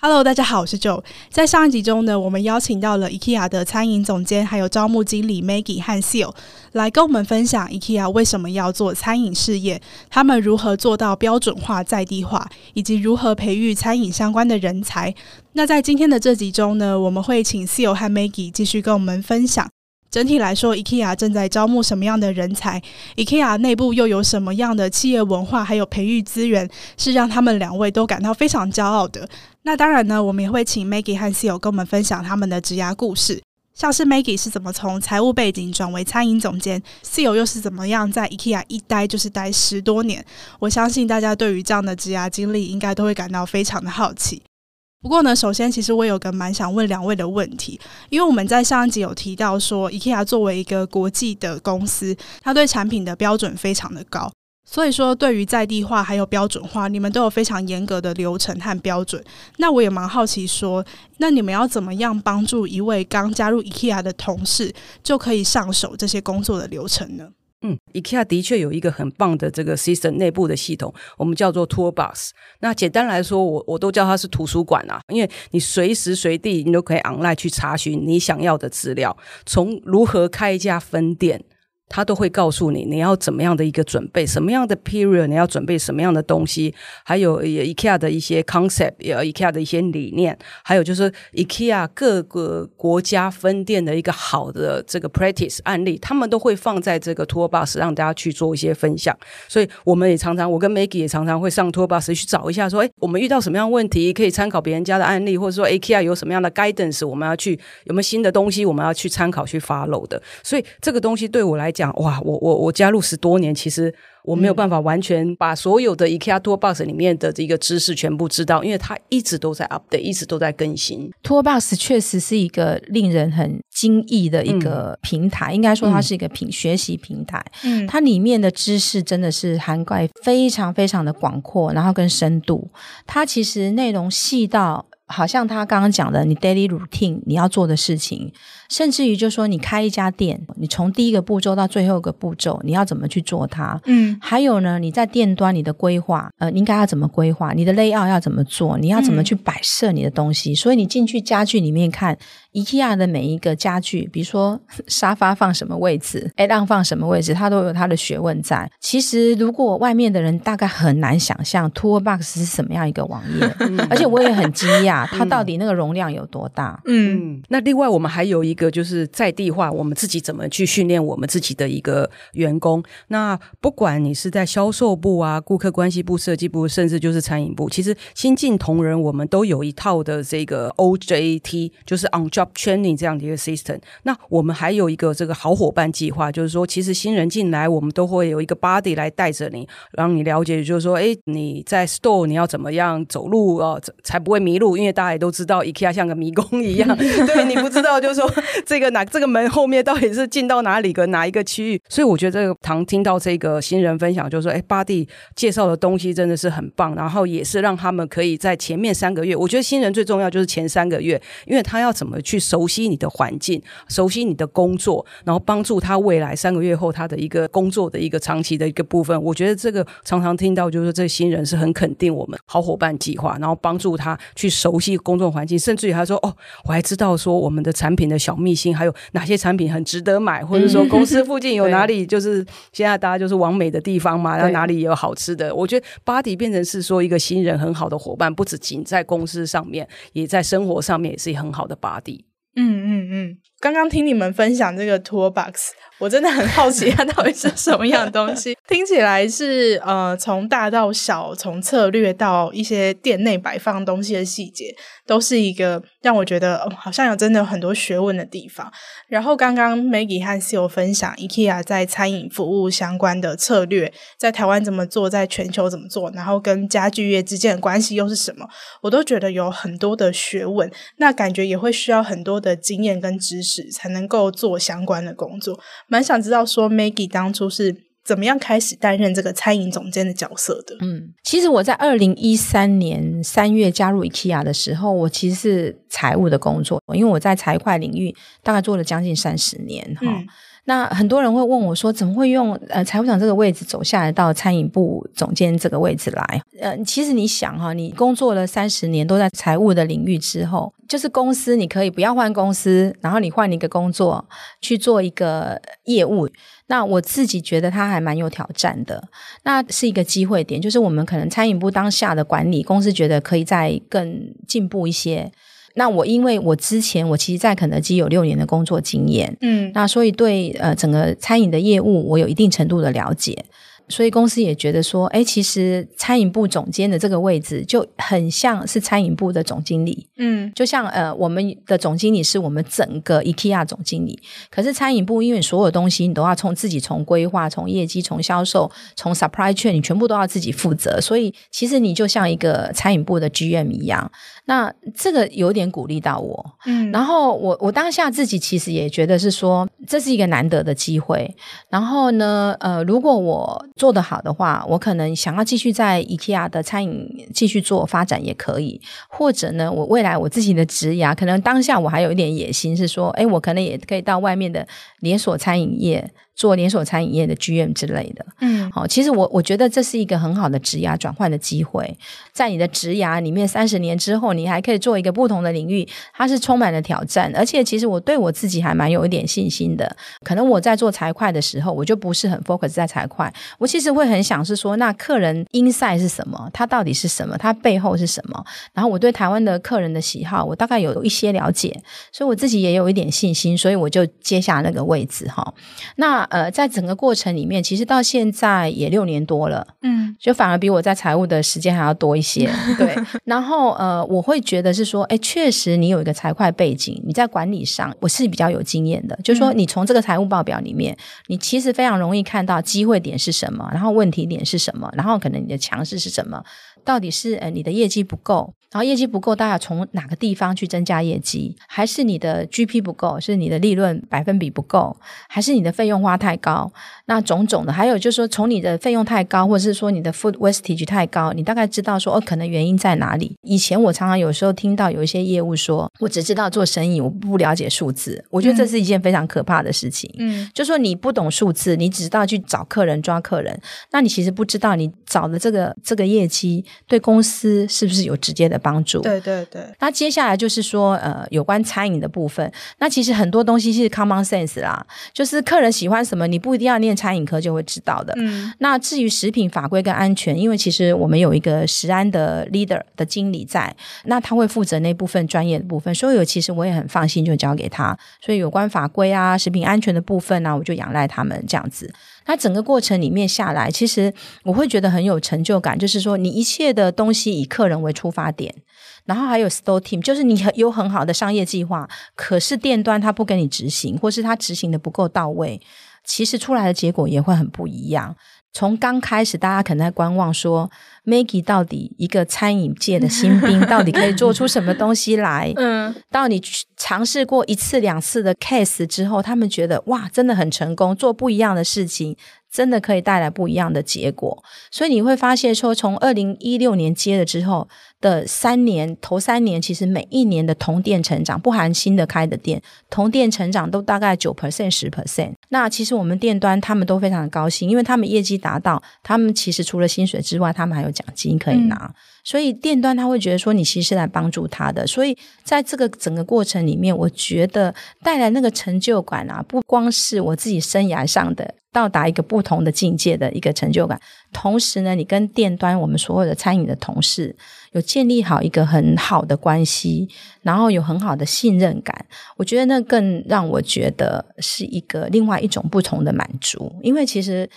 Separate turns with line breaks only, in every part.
Hello，大家好，我是 Joe。在上一集中呢，我们邀请到了 IKEA 的餐饮总监，还有招募经理 Maggie 和 Seal 来跟我们分享 IKEA 为什么要做餐饮事业，他们如何做到标准化、在地化，以及如何培育餐饮相关的人才。那在今天的这集中呢，我们会请 Seal 和 Maggie 继续跟我们分享。整体来说，IKEA 正在招募什么样的人才？IKEA 内部又有什么样的企业文化，还有培育资源，是让他们两位都感到非常骄傲的。那当然呢，我们也会请 Maggie 和 Seal 跟我们分享他们的职涯故事，像是 Maggie 是怎么从财务背景转为餐饮总监，Seal 又是怎么样在 IKEA 一待就是待十多年。我相信大家对于这样的职涯经历，应该都会感到非常的好奇。不过呢，首先，其实我有个蛮想问两位的问题，因为我们在上一集有提到说，IKEA 作为一个国际的公司，它对产品的标准非常的高，所以说对于在地化还有标准化，你们都有非常严格的流程和标准。那我也蛮好奇说，那你们要怎么样帮助一位刚加入 IKEA 的同事，就可以上手这些工作的流程呢？
嗯，IKEA 的确有一个很棒的这个 system 内部的系统，我们叫做 Toolbox。那简单来说，我我都叫它是图书馆啊，因为你随时随地你都可以 online 去查询你想要的资料，从如何开一家分店。他都会告诉你你要怎么样的一个准备，什么样的 period 你要准备什么样的东西，还有 IKEA 的一些 concept，也 IKEA 的一些理念，还有就是 IKEA 各个国家分店的一个好的这个 practice 案例，他们都会放在这个 tour bus 让大家去做一些分享。所以我们也常常，我跟 Maggie 也常常会上 tour bus 去找一下，说，哎，我们遇到什么样问题，可以参考别人家的案例，或者说 IKEA 有什么样的 guidance，我们要去有没有新的东西，我们要去参考去 follow 的。所以这个东西对我来讲讲。哇，我我我加入十多年，其实我没有办法完全把所有的 IKEA Toolbox 里面的这个知识全部知道，因为它一直都在 update，一直都在更新。
Toolbox 确实是一个令人很惊异的一个平台，嗯、应该说它是一个平、嗯、学习平台。嗯，它里面的知识真的是涵盖非常非常的广阔，然后跟深度。它其实内容细到好像他刚刚讲的，你 daily routine 你要做的事情。甚至于，就说你开一家店，你从第一个步骤到最后一个步骤，你要怎么去做它？嗯，还有呢，你在店端你的规划，呃，应该要怎么规划？你的 layout 要怎么做？你要怎么去摆设你的东西？嗯、所以你进去家具里面看，IKEA 的每一个家具，比如说 沙发放什么位置，哎，让放什么位置，它都有它的学问在。其实，如果外面的人大概很难想象 Toolbox 是什么样一个网页，嗯、而且我也很惊讶，它到底那个容量有多大？
嗯，嗯，那另外我们还有一个。一个就是在地化，我们自己怎么去训练我们自己的一个员工。那不管你是在销售部啊、顾客关系部、设计部，甚至就是餐饮部，其实新进同仁我们都有一套的这个 OJT，就是 On Job Training 这样的一个 system。那我们还有一个这个好伙伴计划，就是说，其实新人进来，我们都会有一个 body 来带着你，让你了解，就是说，哎，你在 store 你要怎么样走路啊，才不会迷路？因为大家也都知道，IKEA 像个迷宫一样，对你不知道，就是说。这个哪这个门后面到底是进到哪里个哪一个区域？所以我觉得这个堂听到这个新人分享，就是说，哎，Buddy 介绍的东西真的是很棒，然后也是让他们可以在前面三个月，我觉得新人最重要就是前三个月，因为他要怎么去熟悉你的环境，熟悉你的工作，然后帮助他未来三个月后他的一个工作的一个长期的一个部分。我觉得这个常常听到就是说，这个新人是很肯定我们好伙伴计划，然后帮助他去熟悉工作环境，甚至于他说，哦，我还知道说我们的产品的小秘。辛还有哪些产品很值得买，或者说公司附近有哪里 就是现在大家就是往美的地方嘛，然后哪里有好吃的？我觉得 Buddy 变成是说一个新人很好的伙伴，不止仅在公司上面，也在生活上面也是很好的 Buddy。
嗯嗯嗯，刚刚听你们分享这个 Toolbox。我真的很好奇，它到底是什么样的东西？听起来是呃，从大到小，从策略到一些店内摆放东西的细节，都是一个让我觉得、哦、好像有真的有很多学问的地方。然后刚刚 Maggie 和 Seal 分享 IKEA 在餐饮服务相关的策略，在台湾怎么做，在全球怎么做，然后跟家具业之间的关系又是什么？我都觉得有很多的学问，那感觉也会需要很多的经验跟知识，才能够做相关的工作。蛮想知道说，Maggie 当初是怎么样开始担任这个餐饮总监的角色的？
嗯，其实我在二零一三年三月加入 IKEA 的时候，我其实是财务的工作，因为我在财会领域大概做了将近三十年哈。嗯那很多人会问我说，怎么会用呃财务长这个位置走下来到餐饮部总监这个位置来？呃，其实你想哈，你工作了三十年都在财务的领域之后，就是公司你可以不要换公司，然后你换一个工作去做一个业务。那我自己觉得它还蛮有挑战的。那是一个机会点，就是我们可能餐饮部当下的管理公司觉得可以再更进步一些。那我因为我之前我其实，在肯德基有六年的工作经验，嗯，那所以对呃整个餐饮的业务，我有一定程度的了解。所以公司也觉得说，哎，其实餐饮部总监的这个位置就很像是餐饮部的总经理，嗯，就像呃我们的总经理是我们整个 IKEA 总经理，可是餐饮部因为所有东西你都要从自己从规划、从业绩、从销售、从 supply chain，你全部都要自己负责，所以其实你就像一个餐饮部的 GM 一样。那这个有点鼓励到我，嗯，然后我我当下自己其实也觉得是说，这是一个难得的机会，然后呢，呃，如果我做得好的话，我可能想要继续在 IKEA 的餐饮继续做发展也可以，或者呢，我未来我自己的职涯，可能当下我还有一点野心是说，诶，我可能也可以到外面的连锁餐饮业。做连锁餐饮业的 GM 之类的，嗯，好，其实我我觉得这是一个很好的职涯转换的机会，在你的职涯里面，三十年之后，你还可以做一个不同的领域，它是充满了挑战，而且其实我对我自己还蛮有一点信心的。可能我在做财会的时候，我就不是很 focus 在财会，我其实会很想是说，那客人 inside 是什么？他到底是什么？他背后是什么？然后我对台湾的客人的喜好，我大概有一些了解，所以我自己也有一点信心，所以我就接下那个位置哈。那呃，在整个过程里面，其实到现在也六年多了，嗯，就反而比我在财务的时间还要多一些，对。然后呃，我会觉得是说，哎，确实你有一个财会背景，你在管理上我是比较有经验的，嗯、就是说你从这个财务报表里面，你其实非常容易看到机会点是什么，然后问题点是什么，然后可能你的强势是什么，到底是呃你的业绩不够。然后业绩不够，大家从哪个地方去增加业绩？还是你的 GP 不够？是你的利润百分比不够？还是你的费用花太高？那种种的，还有就是说，从你的费用太高，或者是说你的 food wastage 太高，你大概知道说哦，可能原因在哪里？以前我常常有时候听到有一些业务说，我只知道做生意，我不了解数字。我觉得这是一件非常可怕的事情。嗯，就说你不懂数字，你只知道去找客人抓客人，那你其实不知道你找的这个这个业绩对公司是不是有直接的帮助。
对对对，
那接下来就是说，呃，有关餐饮的部分，那其实很多东西是 common sense 啦，就是客人喜欢什么，你不一定要念餐饮科就会知道的。嗯，那至于食品法规跟安全，因为其实我们有一个食安的 leader 的经理在，那他会负责那部分专业的部分，所以有其实我也很放心，就交给他。所以有关法规啊、食品安全的部分呢、啊，我就仰赖他们这样子。那整个过程里面下来，其实我会觉得很有成就感，就是说你一切的东西以客人为出发点。然后还有 store team，就是你有很好的商业计划，可是店端他不跟你执行，或是他执行的不够到位，其实出来的结果也会很不一样。从刚开始，大家可能在观望说，说 Maggie 到底一个餐饮界的新兵，到底可以做出什么东西来？嗯，到你尝试过一次两次的 case 之后，他们觉得哇，真的很成功，做不一样的事情。真的可以带来不一样的结果，所以你会发现说，从二零一六年接了之后的三年，头三年其实每一年的同店成长，不含新的开的店，同店成长都大概九 percent 十 percent。那其实我们店端他们都非常的高兴，因为他们业绩达到，他们其实除了薪水之外，他们还有奖金可以拿。嗯所以店端他会觉得说，你其实是来帮助他的，所以在这个整个过程里面，我觉得带来那个成就感啊，不光是我自己生涯上的，到达一个不同的境界的一个成就感。同时呢，你跟店端我们所有的餐饮的同事有建立好一个很好的关系，然后有很好的信任感。我觉得那更让我觉得是一个另外一种不同的满足，因为其实。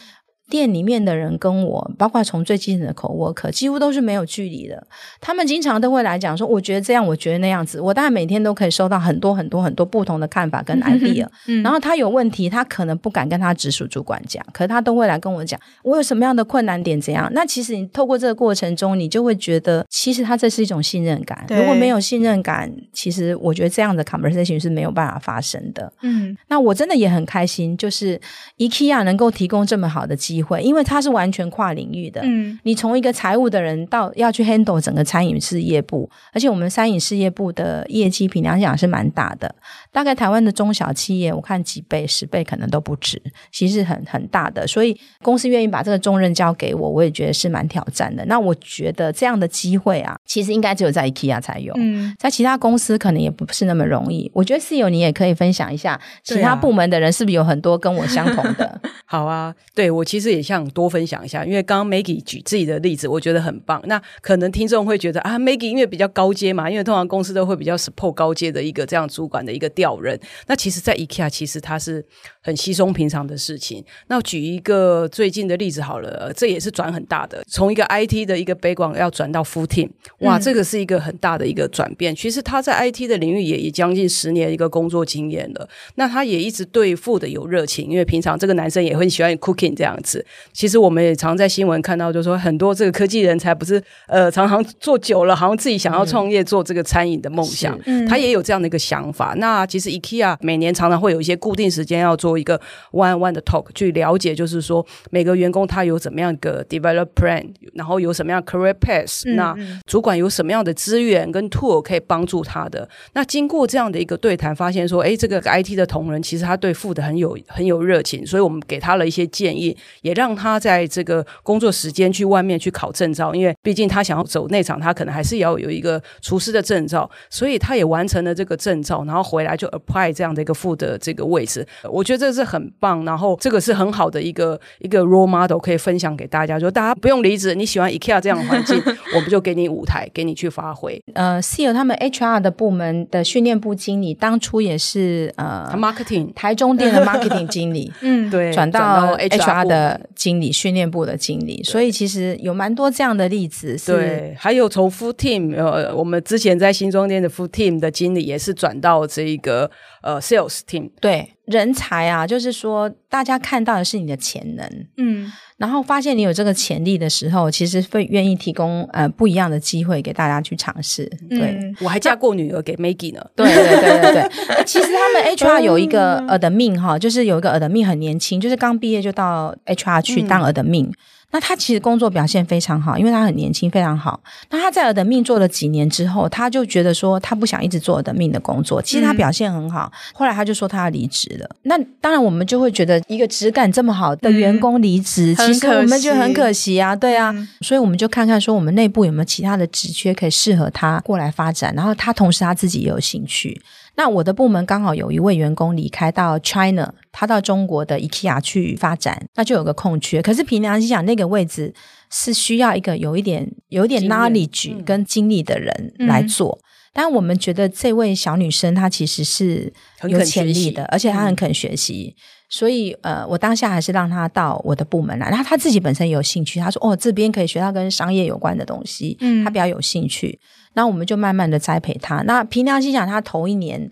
店里面的人跟我，包括从最基层的 coworker，几乎都是没有距离的。他们经常都会来讲说：“我觉得这样，我觉得那样子。”我当然每天都可以收到很多很多很多不同的看法跟 idea。嗯，然后他有问题，他可能不敢跟他直属主管讲，可是他都会来跟我讲，我有什么样的困难点怎样。那其实你透过这个过程中，你就会觉得，其实他这是一种信任感。如果没有信任感，其实我觉得这样的 conversation 是没有办法发生的。嗯，那我真的也很开心，就是 IKEA 能够提供这么好的机会。会，因为它是完全跨领域的。嗯，你从一个财务的人到要去 handle 整个餐饮事业部，而且我们餐饮事业部的业绩凭良心讲是蛮大的，大概台湾的中小企业，我看几倍、十倍可能都不止，其实很很大的。所以公司愿意把这个重任交给我，我也觉得是蛮挑战的。那我觉得这样的机会啊，其实应该只有在 IKEA 才有，嗯，在其他公司可能也不是那么容易。我觉得 CEO 你也可以分享一下，其他部门的人是不是有很多跟我相同的？
啊 好啊，对我其实。也想多分享一下，因为刚刚 Maggie 举自己的例子，我觉得很棒。那可能听众会觉得啊，Maggie 因为比较高阶嘛，因为通常公司都会比较 support 高阶的一个这样主管的一个调任。那其实，在 IKEA 其实它是很稀松平常的事情。那举一个最近的例子好了，这也是转很大的，从一个 IT 的一个 background 要转到 Food Team，哇，这个是一个很大的一个转变。其实他在 IT 的领域也也将近十年一个工作经验了。那他也一直对 Food 有热情，因为平常这个男生也会喜欢 cooking 这样子。其实我们也常在新闻看到，就是说很多这个科技人才不是呃，常常做久了，好像自己想要创业做这个餐饮的梦想，嗯、他也有这样的一个想法。那其实 IKEA 每年常常会有一些固定时间要做一个 one on one 的 talk，去了解就是说每个员工他有怎么样的 develop plan，然后有什么样 career path，嗯、那主管有什么样的资源跟 tool 可以帮助他的。那经过这样的一个对谈，发现说，哎，这个 IT 的同仁其实他对 food 很有很有热情，所以我们给他了一些建议，也让他在这个工作时间去外面去考证照，因为毕竟他想要走内场，他可能还是要有一个厨师的证照，所以他也完成了这个证照，然后回来就 apply 这样的一个 food 的这个位置。我觉得这是很棒，然后这个是很好的一个一个 role model 可以分享给大家，就大家不用离职，你喜欢 IKEA 这样的环境，我们就给你舞台，给你去发挥。
呃，CEO 他们 HR 的部门的训练部经理当初也是呃
marketing
台中店的 marketing 经理，嗯，对，转到 HR 的经理训练部的经理，所以其实有蛮多这样的例子。
对，还有从 Full Team，呃，我们之前在新庄店的 Full Team 的经理也是转到这一个呃 Sales Team。
对，人才啊，就是说大家看到的是你的潜能，嗯，然后发现你有这个潜力的时候，其实会愿意提供呃不一样的机会给大家去尝试。对，
嗯，我还嫁过女儿 给 Maggie 呢。
对对对对对，其实他们 HR 有一个 admin 哈，就是有一个 admin 很年轻，就是刚毕业就到 HR 去当 admin。嗯那他其实工作表现非常好，因为他很年轻，非常好。那他在尔等命做了几年之后，他就觉得说他不想一直做 admin 的工作。其实他表现很好，嗯、后来他就说他要离职了。那当然，我们就会觉得一个质感这么好的员工离职，嗯、其实我们就很可惜啊，对啊。嗯、所以我们就看看说我们内部有没有其他的职缺可以适合他过来发展。然后他同时他自己也有兴趣。那我的部门刚好有一位员工离开到 China，他到中国的 IKEA 去发展，那就有个空缺。可是凭良心讲，那个位置是需要一个有一点、有一点 knowledge 跟经历的人来做。嗯、但我们觉得这位小女生她其实是有潜力的，而且她很肯学习。嗯、所以呃，我当下还是让她到我的部门来。然后她自己本身也有兴趣，她说：“哦，这边可以学到跟商业有关的东西。”嗯，她比较有兴趣。那我们就慢慢的栽培她。那凭良心讲，她头一年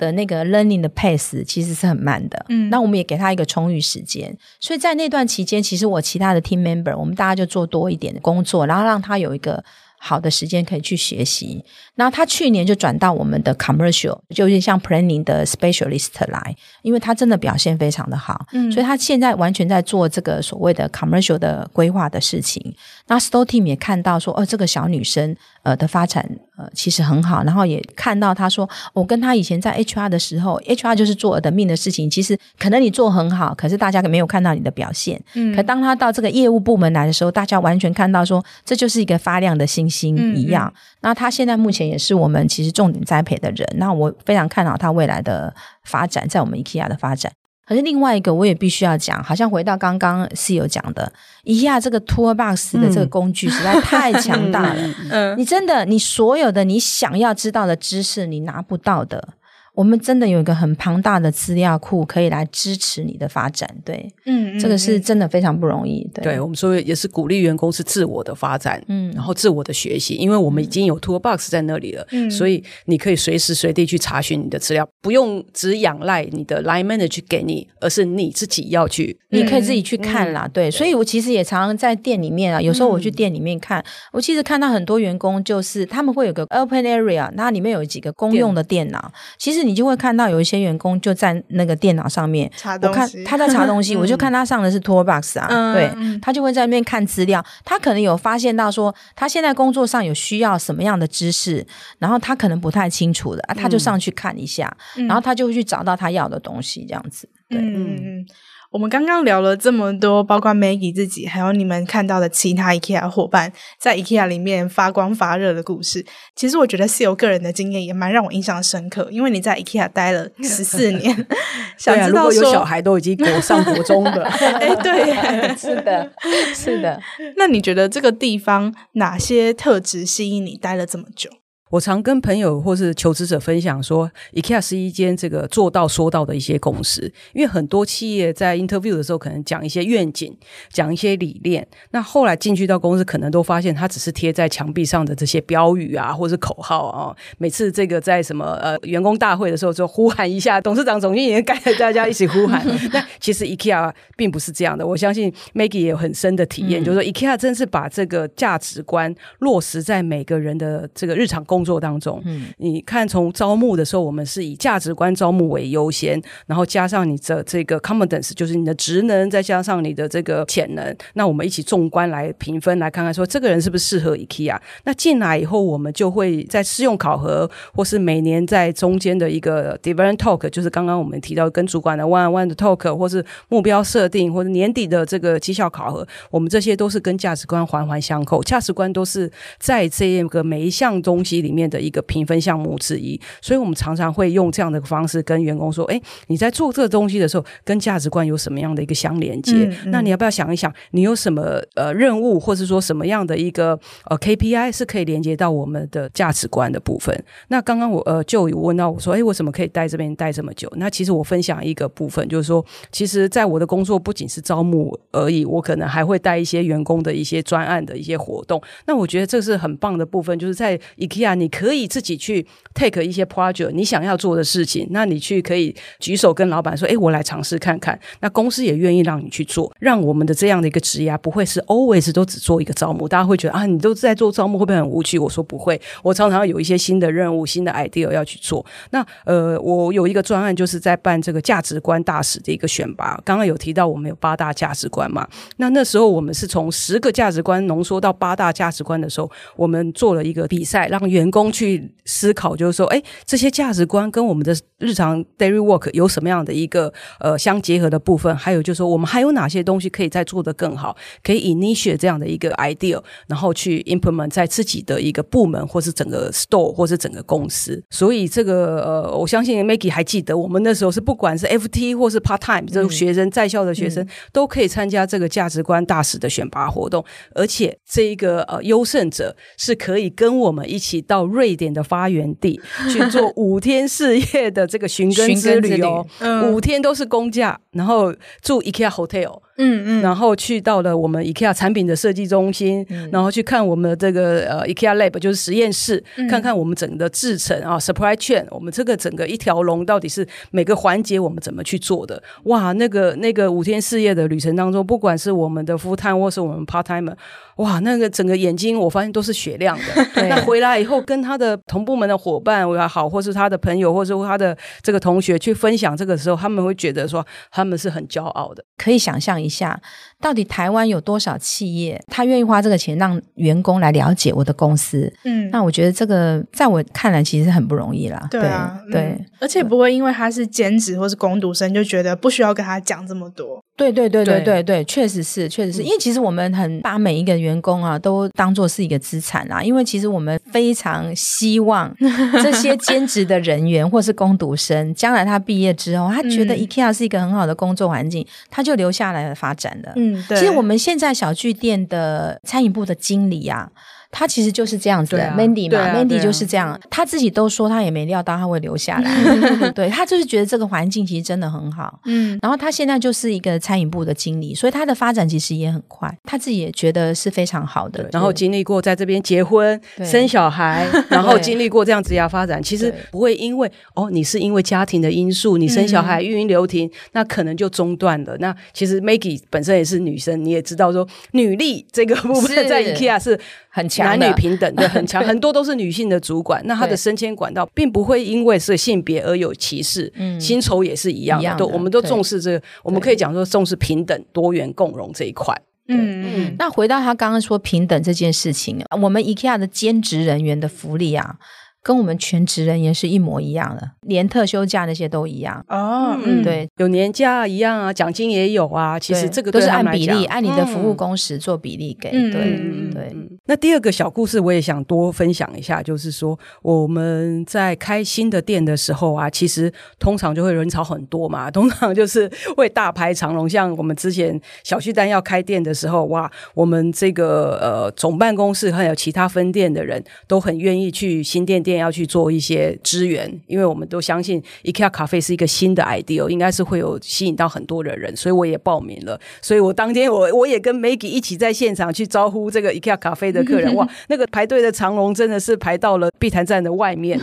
的那个 learning 的 pace 其实是很慢的。嗯，那我们也给他一个充裕时间。所以在那段期间，其实我其他的 team member，我们大家就做多一点的工作，然后让他有一个好的时间可以去学习。那他去年就转到我们的 commercial，就是像 planning 的 specialist 来，因为他真的表现非常的好，嗯，所以他现在完全在做这个所谓的 commercial 的规划的事情。那 store team 也看到说，哦，这个小女生呃的发展呃其实很好，然后也看到他说，我跟他以前在 HR 的时候，HR 就是做 admin 的事情，其实可能你做很好，可是大家没有看到你的表现，嗯，可当他到这个业务部门来的时候，大家完全看到说，这就是一个发亮的星星一样。嗯嗯，那他现在目前。也是我们其实重点栽培的人，那我非常看好他未来的发展，在我们 IKEA 的发展。可是另外一个我也必须要讲，好像回到刚刚 CEO 讲的，IKEA 这个 Toolbox 的这个工具实在太强大了。嗯，你真的，你所有的你想要知道的知识，你拿不到的。我们真的有一个很庞大的资料库，可以来支持你的发展。对，嗯，这个是真的非常不容易。对，
对我们说也是鼓励员工是自我的发展，嗯，然后自我的学习，因为我们已经有 Toolbox 在那里了，嗯，所以你可以随时随地去查询你的资料，不用只仰赖你的 line manager 给你，而是你自己要去，
你可以自己去看啦。嗯、对，所以我其实也常常在店里面啊，有时候我去店里面看，嗯、我其实看到很多员工就是他们会有个 open area，那里面有几个公用的电脑，其实你。你就会看到有一些员工就在那个电脑上面，
查东西，
我看他在查东西，嗯、我就看他上的是 Toolbox 啊，嗯、对，他就会在那边看资料。他可能有发现到说，他现在工作上有需要什么样的知识，然后他可能不太清楚的，啊，他就上去看一下，嗯、然后他就会去找到他要的东西，这样子，对，嗯。
嗯我们刚刚聊了这么多，包括 Maggie 自己，还有你们看到的其他 IKEA 伙伴在 IKEA 里面发光发热的故事。其实我觉得 CEO 个人的经验也蛮让我印象深刻，因为你在 IKEA 待了十四年，想知道
说、有小孩都已经国上国中的，
哎，对，
是的，是的。
那你觉得这个地方哪些特质吸引你待了这么久？
我常跟朋友或是求职者分享说，IKEA 是一间这个做到说到的一些公司。因为很多企业在 interview 的时候，可能讲一些愿景，讲一些理念。那后来进去到公司，可能都发现它只是贴在墙壁上的这些标语啊，或是口号啊。每次这个在什么呃员工大会的时候，就呼喊一下，董事长、总经理带着大家一起呼喊。那其实 IKEA 并不是这样的。我相信 Maggie 也有很深的体验，嗯、就是说 IKEA 真是把这个价值观落实在每个人的这个日常工作。工作当中，嗯，你看从招募的时候，我们是以价值观招募为优先，然后加上你的这个 competence，就是你的职能，再加上你的这个潜能，那我们一起纵观来评分，来看看说这个人是不是适合 IKEA。那进来以后，我们就会在试用考核，或是每年在中间的一个 development talk，就是刚刚我们提到跟主管的 one on one 的 talk，或是目标设定，或者年底的这个绩效考核，我们这些都是跟价值观环环相扣，价值观都是在这个每一项东西里。里面的一个评分项目之一，所以我们常常会用这样的方式跟员工说：“哎，你在做这个东西的时候，跟价值观有什么样的一个相连接？嗯嗯、那你要不要想一想，你有什么呃任务，或是说什么样的一个呃 KPI 是可以连接到我们的价值观的部分？”那刚刚我呃就有问到我说：“哎，为什么可以待这边待这么久？”那其实我分享一个部分，就是说，其实在我的工作不仅是招募而已，我可能还会带一些员工的一些专案的一些活动。那我觉得这是很棒的部分，就是在 IKEA。你可以自己去 take 一些 project，你想要做的事情，那你去可以举手跟老板说：“哎，我来尝试看看。”那公司也愿意让你去做，让我们的这样的一个职涯不会是 always 都只做一个招募。大家会觉得啊，你都在做招募，会不会很无趣？我说不会，我常常有一些新的任务、新的 idea 要去做。那呃，我有一个专案，就是在办这个价值观大使的一个选拔。刚刚有提到我们有八大价值观嘛？那那时候我们是从十个价值观浓缩到八大价值观的时候，我们做了一个比赛，让员工去思考，就是说，哎，这些价值观跟我们的日常 daily work 有什么样的一个呃相结合的部分？还有就是说，我们还有哪些东西可以再做得更好？可以 initiate 这样的一个 idea，然后去 implement 在自己的一个部门，或是整个 store，或是整个公司。所以这个呃，我相信 Maggie 还记得，我们那时候是不管是 FT 或是 part time 这种学生在校的学生，都可以参加这个价值观大使的选拔活动，而且这一个呃优胜者是可以跟我们一起到。瑞典的发源地 去做五天四夜的这个寻根之旅哦，嗯、五天都是公假，然后住 IKEA hotel。嗯嗯，然后去到了我们 IKEA 产品的设计中心，嗯、然后去看我们的这个呃 IKEA Lab，就是实验室，嗯、看看我们整个制程啊，supply chain，我们这个整个一条龙到底是每个环节我们怎么去做的？哇，那个那个五天四夜的旅程当中，不管是我们的 full time 或是我们 part time，哇，那个整个眼睛我发现都是雪亮的。对那回来以后跟他的同部门的伙伴也好，或是他的朋友，或是他的这个同学去分享这个时候，他们会觉得说他们是很骄傲的，
可以想象一。下，到底台湾有多少企业他愿意花这个钱让员工来了解我的公司？嗯，那我觉得这个在我看来其实很不容易啦。
对啊，
对，嗯、
对而且不会因为他是兼职或是工读生就觉得不需要跟他讲这么多。
对对对对对对，确实是，确实是因为其实我们很把每一个员工啊都当做是一个资产啦，因为其实我们非常希望这些 兼职的人员或是工读生，将来他毕业之后，他觉得 IKEA 是一个很好的工作环境，他就留下来了发展的。嗯，对。其实我们现在小巨店的餐饮部的经理啊。他其实就是这样子的，啊，Mandy 嘛，啊，Mandy 就是这样，啊，他自己都说他也没料到他会留下来，对，他就是觉得这个环境其实真的很好，嗯，然后他现在就是一个餐饮部的经理，所以他的发展其实也很快，他自己也觉得是非常好的，
然后经历过在这边结婚生小孩，然后经历过这样职业发展，其实不会因为哦，你是因为家庭的因素，你生小孩育婴留停，那可能就中断了。那其实 Maggie 本身也是女生，你也知道说女力这个部分在 IKEA 是。
很强，
男女平等的很强，很多都是女性的主管。那她的升迁管道并不会因为是性别而有歧视，薪酬也是一样的。都我们都重视这个，我们可以讲说重视平等、多元共融这一块。
嗯嗯。那回到他刚刚说平等这件事情，我们 IKEA 的兼职人员的福利啊。跟我们全职人员是一模一样的，连特休假那些都一样
哦。嗯，
对，
有年假一样啊，奖金也有啊。其实这个
都是按比例，按你的服务工时做比例给。对，对。
那第二个小故事我也想多分享一下，就是说我们在开新的店的时候啊，其实通常就会人潮很多嘛，通常就是会大排长龙。像我们之前小旭丹要开店的时候，哇，我们这个呃总办公室还有其他分店的人都很愿意去新店店。店要去做一些支援，因为我们都相信 IKEA 咖啡是一个新的 idea，应该是会有吸引到很多的人，所以我也报名了。所以我当天我我也跟 Maggie 一起在现场去招呼这个 IKEA 咖啡的客人，哇，那个排队的长龙真的是排到了碧潭站的外面。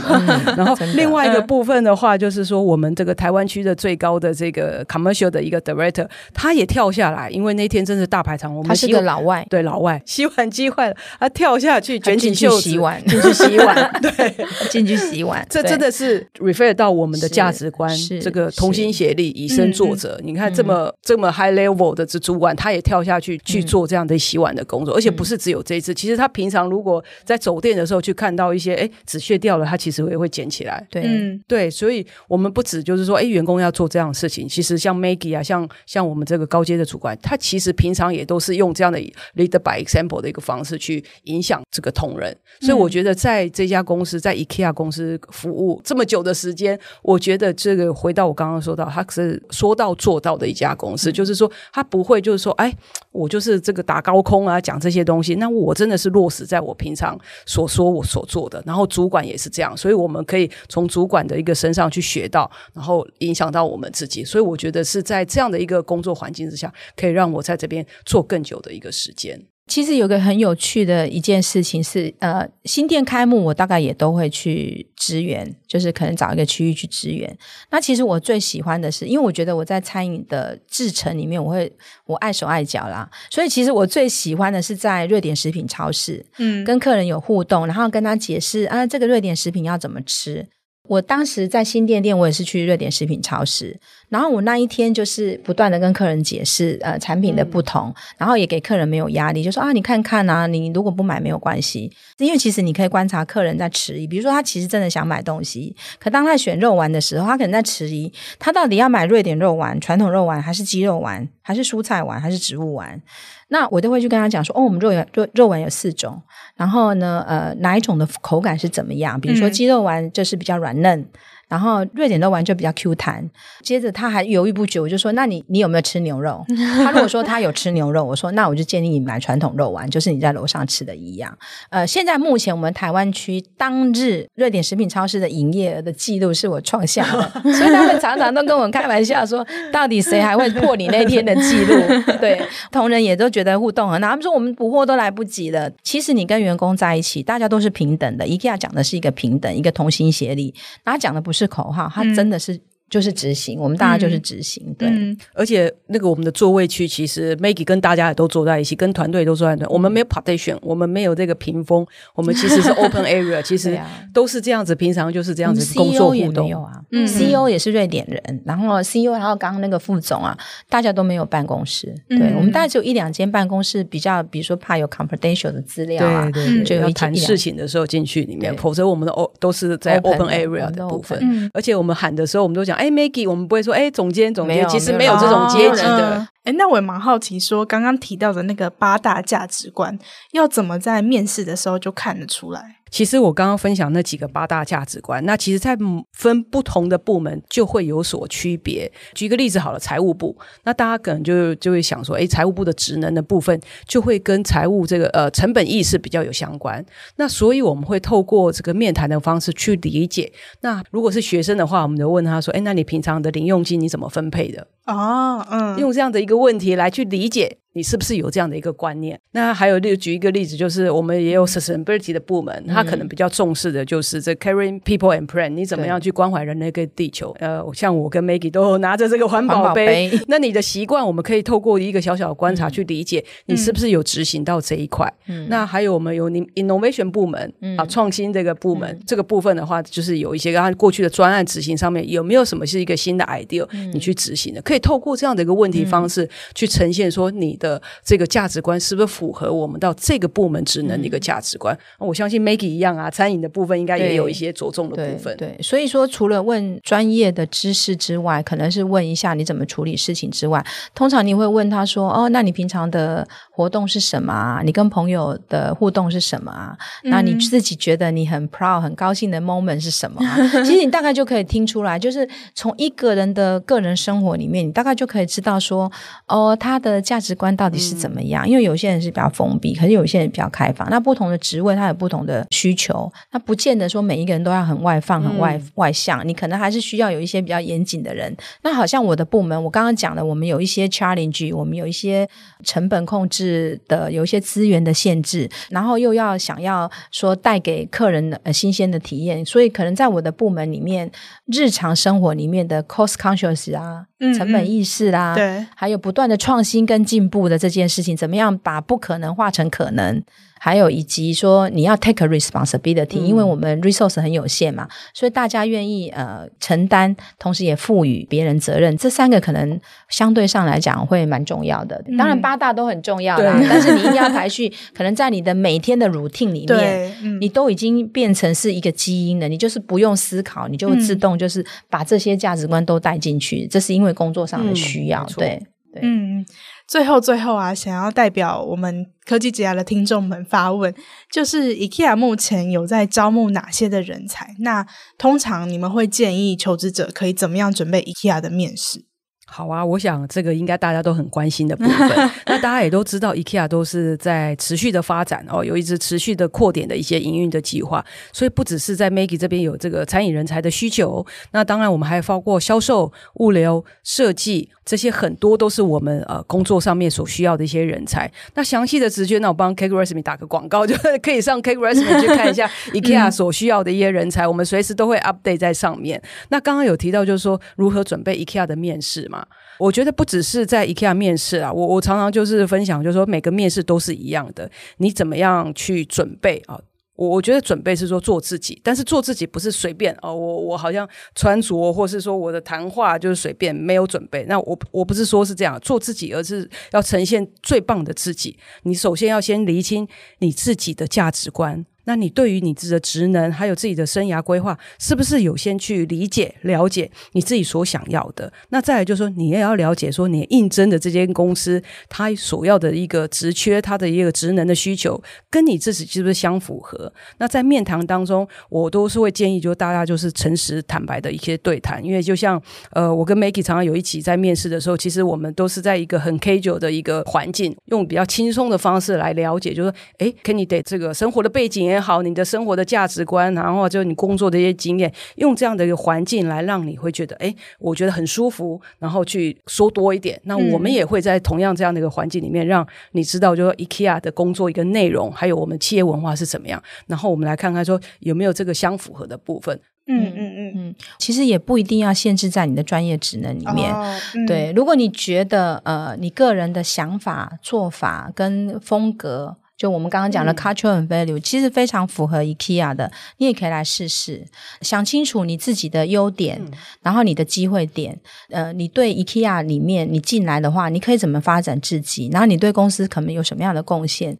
然后另外一个部分的话，就是说我们这个台湾区的最高的这个 commercial 的一个 director，他也跳下来，因为那天真是大排长龙。
他是个老外，
对老外，洗碗机坏了，他跳下去卷起袖子
洗碗，
进去洗碗，对。
进去洗碗，
这真的是 refer 到我们的价值观。这个同心协力，以身作则。你看这么、嗯、这么 high level 的这主管，他也跳下去去做这样的洗碗的工作，嗯、而且不是只有这一次。其实他平常如果在走店的时候去看到一些哎纸屑掉了，他其实也会捡起来。
对，嗯，
对，所以我们不止就是说，哎，员工要做这样的事情。其实像 Maggie 啊，像像我们这个高阶的主管，他其实平常也都是用这样的 lead by example 的一个方式去影响这个同仁。所以我觉得在这家公司，在 IKEA 公司服务这么久的时间，我觉得这个回到我刚刚说到，他是说到做到的一家公司，嗯、就是说他不会就是说，哎，我就是这个打高空啊，讲这些东西。那我真的是落实在我平常所说我所做的，然后主管也是这样，所以我们可以从主管的一个身上去学到，然后影响到我们自己。所以我觉得是在这样的一个工作环境之下，可以让我在这边做更久的一个时间。
其实有个很有趣的一件事情是，呃，新店开幕，我大概也都会去支援，就是可能找一个区域去支援。那其实我最喜欢的是，因为我觉得我在餐饮的制程里面，我会我碍手碍脚啦，所以其实我最喜欢的是在瑞典食品超市，嗯，跟客人有互动，然后跟他解释啊，这个瑞典食品要怎么吃。我当时在新店店，我也是去瑞典食品超市。然后我那一天就是不断的跟客人解释呃产品的不同，嗯、然后也给客人没有压力，就说啊你看看啊，你如果不买没有关系，因为其实你可以观察客人在迟疑，比如说他其实真的想买东西，可当他选肉丸的时候，他可能在迟疑，他到底要买瑞典肉丸、传统肉丸，还是鸡肉丸，还是蔬菜丸，还是植物丸？那我都会去跟他讲说，哦，我们肉丸肉肉丸有四种，然后呢，呃，哪一种的口感是怎么样？比如说鸡肉丸就是比较软嫩。嗯然后瑞典肉丸就比较 Q 弹，接着他还犹豫不决，我就说：“那你你有没有吃牛肉？” 他如果说他有吃牛肉，我说：“那我就建议你买传统肉丸，就是你在楼上吃的一样。”呃，现在目前我们台湾区当日瑞典食品超市的营业额的记录是我创下的，所以他们常常都跟我开玩笑说：“到底谁还会破你那天的记录？” 对，同仁也都觉得互动很好，他们说我们补货都来不及了。其实你跟员工在一起，大家都是平等的。IKEA 讲的是一个平等，一个同心协力，他讲的不是。是口号，它真的是就是执行，我们大家就是执行，嗯、对、嗯。
而且那个我们的座位区，其实 Maggie 跟大家也都坐在一起，跟团队都坐在那。我们没有 partition，我们没有这个屏风，我们其实是 open area，其实 都是这样子。平常就是这样子工作互动。
没有啊，嗯，CEO 也是瑞典人，然后 CEO，还有刚刚那个副总啊，大家都没有办公室。对、嗯、我们大概只有一两间办公室，比较比如说怕有 confidential 的资料啊，
对对对，
就有
要谈事情的时候进去里面，否则我们的 O 都是在 open area 的部分。而且我们喊的时候，我们都讲，哎，Maggie，我们不会说，哎，总监，总监，其实没有这种阶级的。
哎，那我也蛮好奇，说刚刚提到的那个八大价值观，要怎么在面试的时候就看得出来？
其实我刚刚分享那几个八大价值观，那其实在分不同的部门就会有所区别。举个例子好了，财务部，那大家可能就就会想说，哎，财务部的职能的部分就会跟财务这个呃成本意识比较有相关。那所以我们会透过这个面谈的方式去理解。那如果是学生的话，我们就问他说，哎，那你平常的零用金你怎么分配的？
哦，嗯，
用这样的一个问题来去理解。你是不是有这样的一个观念？那还有，例如举一个例子，就是我们也有 sustainability 的部门，嗯、他可能比较重视的就是这 caring people and planet，你怎么样去关怀人类跟地球？呃，像我跟 Maggie 都拿着这个环保杯，保杯。那你的习惯，我们可以透过一个小小的观察去理解，你是不是有执行到这一块？嗯、那还有我们有 innovation 部门、嗯、啊，创新这个部门，嗯、这个部分的话，就是有一些刚刚过去的专案执行上面有没有什么是一个新的 idea，你去执行的？可以透过这样的一个问题方式去呈现说你的这个价。值观是不是符合我们到这个部门职能的一个价值观？嗯、我相信 Maggie 一样啊，餐饮的部分应该也有一些着重的部分。
对，对，所以说除了问专业的知识之外，可能是问一下你怎么处理事情之外，通常你会问他说：“哦，那你平常的活动是什么啊？你跟朋友的互动是什么啊？嗯、那你自己觉得你很 proud、很高兴的 moment 是什么啊？”其实你大概就可以听出来，就是从一个人的个人生活里面，你大概就可以知道说：“哦，他的价值观到底是怎么样。嗯”因为有些人是比较封闭，可是有些人比较开放。那不同的职位，它有不同的需求。那不见得说每一个人都要很外放、很外、嗯、外向。你可能还是需要有一些比较严谨的人。那好像我的部门，我刚刚讲的，我们有一些 challenge，我们有一些成本控制的，有一些资源的限制，然后又要想要说带给客人的、呃、新鲜的体验。所以可能在我的部门里面，日常生活里面的 cost conscious 啊。成本意识啦，
对，
还有不断的创新跟进步的这件事情，怎么样把不可能化成可能？还有以及说你要 take a responsibility，、嗯、因为我们 resource 很有限嘛，所以大家愿意呃承担，同时也赋予别人责任，这三个可能相对上来讲会蛮重要的。当然八大都很重要啦，嗯、但是你一定要排序，可能在你的每天的 routine 里面，嗯、你都已经变成是一个基因了，你就是不用思考，你就会自动就是把这些价值观都带进去，这是因为。工作上的需要，嗯、对对，
嗯，最后最后啊，想要代表我们科技之家的听众们发问，就是 IKEA 目前有在招募哪些的人才？那通常你们会建议求职者可以怎么样准备 IKEA 的面试？
好啊，我想这个应该大家都很关心的部分。那大家也都知道，IKEA 都是在持续的发展哦，有一直持续的扩点的一些营运的计划。所以不只是在 Maggie 这边有这个餐饮人才的需求，那当然我们还包括销售、物流、设计这些，很多都是我们呃工作上面所需要的一些人才。那详细的职缺，那我帮 CakeResume 打个广告，就可以上 CakeResume 去看一下 IKEA 所需要的一些人才，我们随时都会 update 在上面。那刚刚有提到就是说如何准备 IKEA 的面试嘛。我觉得不只是在 IKEA 面试啊，我我常常就是分享，就是说每个面试都是一样的，你怎么样去准备啊？我我觉得准备是说做自己，但是做自己不是随便哦，我我好像穿着或是说我的谈话就是随便，没有准备。那我我不是说是这样做自己，而是要呈现最棒的自己。你首先要先厘清你自己的价值观。那你对于你自己的职能，还有自己的生涯规划，是不是有先去理解、了解你自己所想要的？那再来就是说，你也要了解说，你应征的这间公司，它所要的一个职缺，它的一个职能的需求，跟你自己是不是相符合？那在面谈当中，我都是会建议，就大家就是诚实坦白的一些对谈，因为就像呃，我跟 Maggie 常常有一起在面试的时候，其实我们都是在一个很 casual 的一个环境，用比较轻松的方式来了解，就是说，诶，Candidate 这个生活的背景。好，你的生活的价值观，然后就你工作的一些经验，用这样的一个环境来让你会觉得，哎，我觉得很舒服，然后去说多一点。那我们也会在同样这样的一个环境里面，让你知道，就说 IKEA 的工作一个内容，还有我们企业文化是怎么样。然后我们来看看说有没有这个相符合的部分。
嗯嗯嗯嗯，
其实也不一定要限制在你的专业职能里面。哦嗯、对，如果你觉得呃，你个人的想法、做法跟风格，就我们刚刚讲的 culture and value，、嗯、其实非常符合 IKEA 的，你也可以来试试，想清楚你自己的优点，嗯、然后你的机会点。呃，你对 IKEA 里面你进来的话，你可以怎么发展自己？然后你对公司可能有什么样的贡献？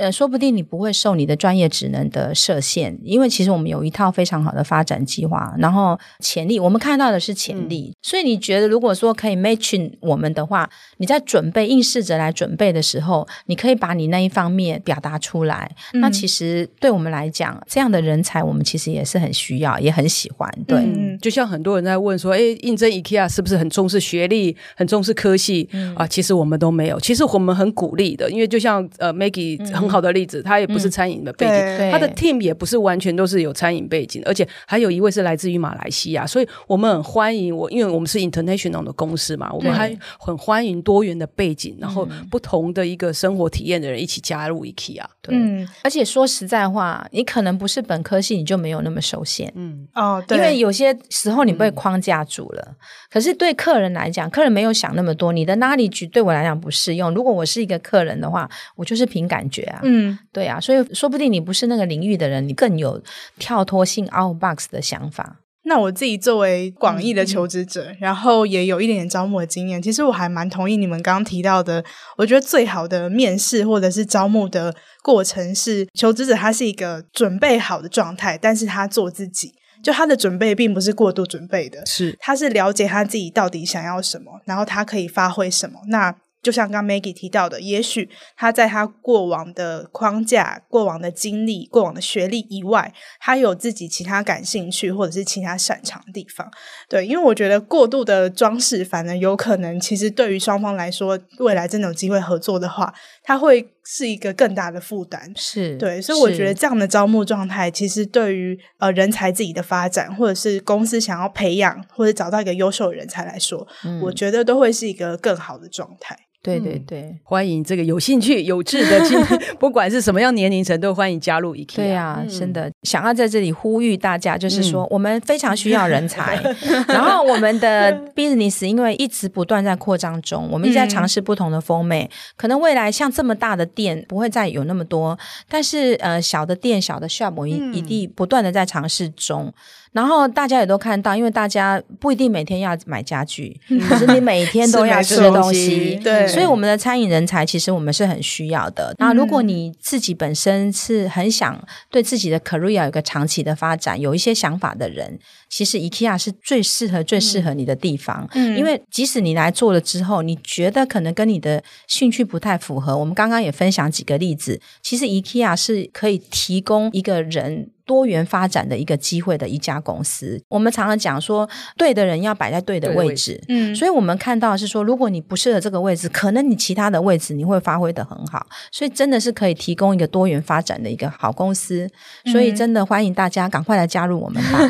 呃，说不定你不会受你的专业职能的设限，因为其实我们有一套非常好的发展计划，然后潜力，我们看到的是潜力。嗯、所以你觉得，如果说可以 match 我们的话，你在准备应试者来准备的时候，你可以把你那一方面表达出来。嗯、那其实对我们来讲，这样的人才我们其实也是很需要，也很喜欢。对，
嗯、就像很多人在问说，哎，应征 IKEA 是不是很重视学历，很重视科系？嗯、啊，其实我们都没有，其实我们很鼓励的，因为就像呃 Maggie 很。好的例子，他也不是餐饮的背景，嗯、他的 team 也不是完全都是有餐饮背景，而且还有一位是来自于马来西亚，所以我们很欢迎我，因为我们是 international 的公司嘛，我们还很欢迎多元的背景，然后不同的一个生活体验的人一起加入 IKEA。对，
嗯，而且说实在话，你可能不是本科系，你就没有那么受限，
嗯，
哦，对，因为有些时候你被框架住了。嗯、可是对客人来讲，客人没有想那么多，你的 knowledge 对我来讲不适用。如果我是一个客人的话，我就是凭感觉啊，嗯。对啊，所以说不定你不是那个领域的人，你更有跳脱性 out box 的想法。
那我自己作为广义的求职者，嗯、然后也有一点点招募的经验，其实我还蛮同意你们刚刚提到的。我觉得最好的面试或者是招募的过程是，求职者他是一个准备好的状态，但是他做自己，就他的准备并不是过度准备的，
是
他是了解他自己到底想要什么，然后他可以发挥什么。那就像刚 Maggie 提到的，也许他在他过往的框架、过往的经历、过往的学历以外，他有自己其他感兴趣或者是其他擅长的地方。对，因为我觉得过度的装饰，反而有可能，其实对于双方来说，未来真的有机会合作的话，他会是一个更大的负担。
是
对，所以我觉得这样的招募状态，其实对于呃人才自己的发展，或者是公司想要培养或者找到一个优秀的人才来说，嗯、我觉得都会是一个更好的状态。
对对对、嗯，
欢迎这个有兴趣、有志的，不管是什么样年龄层，都欢迎加入 IKEA。
对啊，真的、嗯、想要在这里呼吁大家，就是说、嗯、我们非常需要人才，然后我们的 business 因为一直不断在扩张中，我们一直在尝试不同的风味。嗯、可能未来像这么大的店不会再有那么多，但是呃，小的店、小的 shop 我一一定不断的在尝试中。然后大家也都看到，因为大家不一定每天要买家具，嗯、可是你每天都 要吃东西，
对，
所以我们的餐饮人才其实我们是很需要的。那、嗯、如果你自己本身是很想对自己的 career 有一个长期的发展，有一些想法的人，其实 IKEA 是最适合、最适合你的地方。嗯，因为即使你来做了之后，你觉得可能跟你的兴趣不太符合，我们刚刚也分享几个例子，其实 IKEA 是可以提供一个人。多元发展的一个机会的一家公司，我们常常讲说，对的人要摆在对的位置。嗯，所以我们看到是说，如果你不适合这个位置，可能你其他的位置你会发挥的很好。所以真的是可以提供一个多元发展的一个好公司。所以真的欢迎大家赶快来加入我们吧。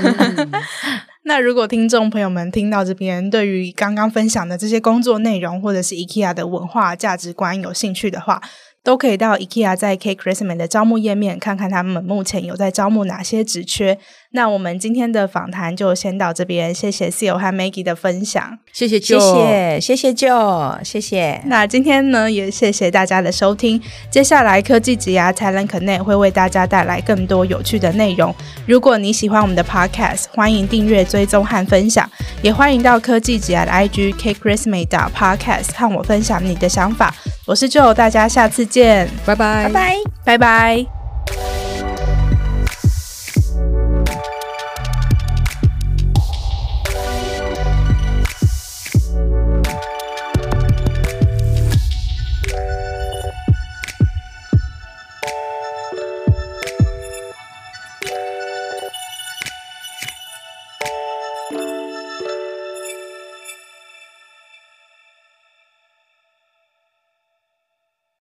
那如果听众朋友们听到这边，对于刚刚分享的这些工作内容，或者是 IKEA 的文化价值观有兴趣的话，都可以到 IKEA 在 K Christmas 的招募页面看看他们目前有在招募哪些职缺。那我们今天的访谈就先到这边，谢谢 Seal 和 Maggie 的分享，
谢谢
Jo，谢谢谢谢 Jo，谢谢。
那今天呢，也谢谢大家的收听。接下来科技职涯 Talent Connect 会为大家带来更多有趣的内容。如果你喜欢我们的 Podcast，欢迎订阅、追踪和分享，也欢迎到科技职涯的 IG CakeResume 的 Podcast 和我分享你的想法。我是 Jo，大家下次见，
拜拜，
拜拜，
拜拜。